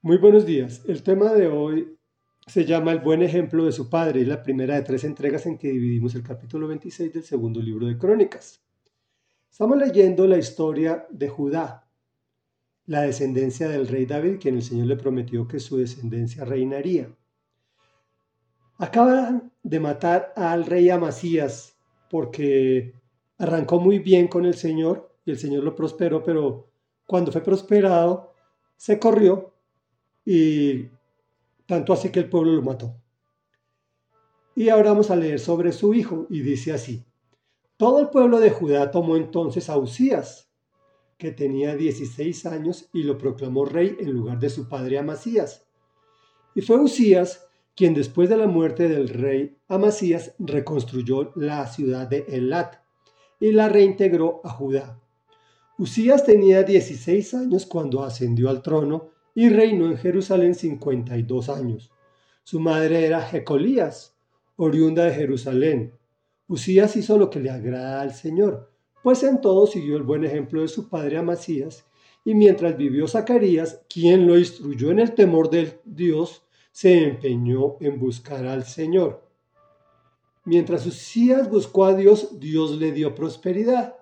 Muy buenos días. El tema de hoy se llama El buen ejemplo de su padre. Es la primera de tres entregas en que dividimos el capítulo 26 del segundo libro de Crónicas. Estamos leyendo la historia de Judá, la descendencia del rey David, quien el Señor le prometió que su descendencia reinaría. Acaban de matar al rey Amasías porque arrancó muy bien con el Señor y el Señor lo prosperó, pero cuando fue prosperado se corrió y tanto así que el pueblo lo mató. Y ahora vamos a leer sobre su hijo y dice así. Todo el pueblo de Judá tomó entonces a Usías, que tenía 16 años, y lo proclamó rey en lugar de su padre Amasías. Y fue Usías quien después de la muerte del rey Amasías reconstruyó la ciudad de Elat y la reintegró a Judá. Usías tenía 16 años cuando ascendió al trono y reinó en Jerusalén 52 años. Su madre era Jecolías, oriunda de Jerusalén. Usías hizo lo que le agrada al Señor, pues en todo siguió el buen ejemplo de su padre Amasías, y mientras vivió Zacarías, quien lo instruyó en el temor de Dios, se empeñó en buscar al Señor. Mientras Usías buscó a Dios, Dios le dio prosperidad.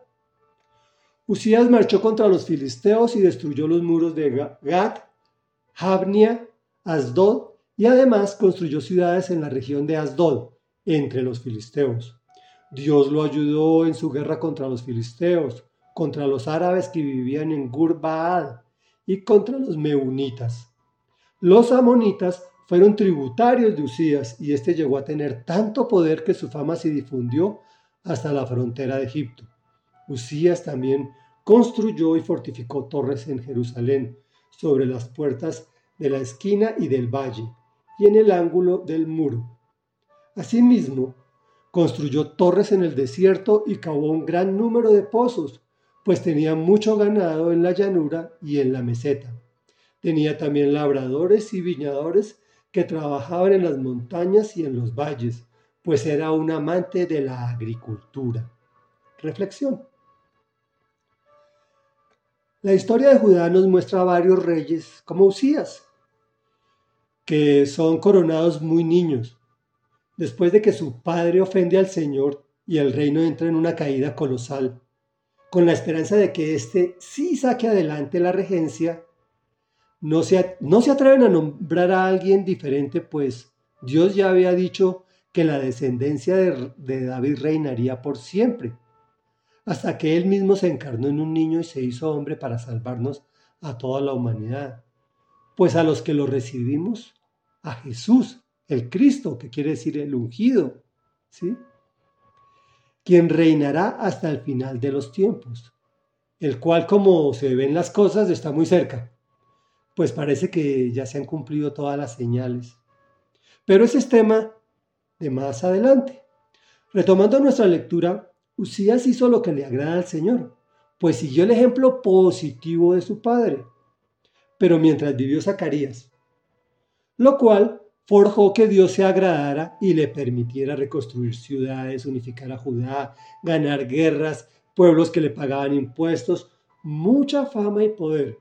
Usías marchó contra los filisteos y destruyó los muros de Gat Jabnia, Asdod y además construyó ciudades en la región de Asdod, entre los filisteos. Dios lo ayudó en su guerra contra los filisteos, contra los árabes que vivían en Gurbaal y contra los meunitas. Los amonitas fueron tributarios de Usías y éste llegó a tener tanto poder que su fama se difundió hasta la frontera de Egipto. Usías también construyó y fortificó torres en Jerusalén, sobre las puertas de la esquina y del valle, y en el ángulo del muro. Asimismo, construyó torres en el desierto y cavó un gran número de pozos, pues tenía mucho ganado en la llanura y en la meseta. Tenía también labradores y viñadores que trabajaban en las montañas y en los valles, pues era un amante de la agricultura. Reflexión. La historia de Judá nos muestra a varios reyes como Usías, que son coronados muy niños, después de que su padre ofende al Señor y el reino entra en una caída colosal, con la esperanza de que éste sí saque adelante la regencia, no se, no se atreven a nombrar a alguien diferente, pues Dios ya había dicho que la descendencia de, de David reinaría por siempre hasta que Él mismo se encarnó en un niño y se hizo hombre para salvarnos a toda la humanidad. Pues a los que lo recibimos, a Jesús, el Cristo, que quiere decir el ungido, ¿sí? Quien reinará hasta el final de los tiempos, el cual, como se ven las cosas, está muy cerca, pues parece que ya se han cumplido todas las señales. Pero ese es tema de más adelante. Retomando nuestra lectura, Usías hizo lo que le agrada al Señor, pues siguió el ejemplo positivo de su padre. Pero mientras vivió Zacarías, lo cual forjó que Dios se agradara y le permitiera reconstruir ciudades, unificar a Judá, ganar guerras, pueblos que le pagaban impuestos, mucha fama y poder.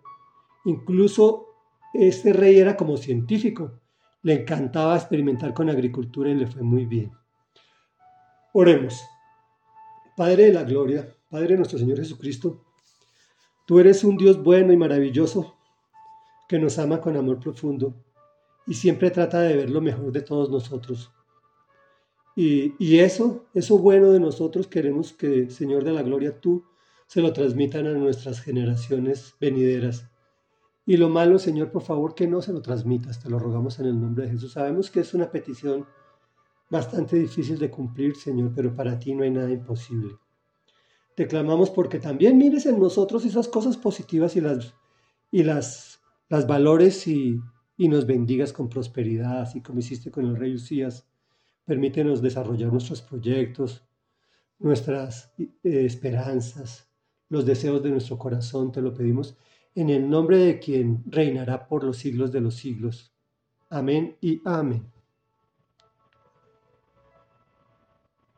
Incluso este rey era como científico, le encantaba experimentar con agricultura y le fue muy bien. Oremos. Padre de la gloria, Padre nuestro Señor Jesucristo, tú eres un Dios bueno y maravilloso que nos ama con amor profundo y siempre trata de ver lo mejor de todos nosotros. Y, eso, eso bueno de nosotros queremos que, Señor de la gloria, tú se lo transmitan a nuestras generaciones venideras. Y lo malo, Señor, por favor, que no se lo transmitas, te lo rogamos en el nombre de Jesús. Sabemos que es una petición bastante difícil de cumplir, Señor, pero para ti no hay nada imposible. Te clamamos porque también mires en nosotros esas cosas positivas y las, y las, las valores y, y nos bendigas con prosperidad, así como hiciste con el rey Usías. Permítenos desarrollar nuestros proyectos, nuestras eh, esperanzas, los deseos de nuestro corazón, te lo pedimos en el nombre de quien reinará por los siglos de los siglos. Amén y amén.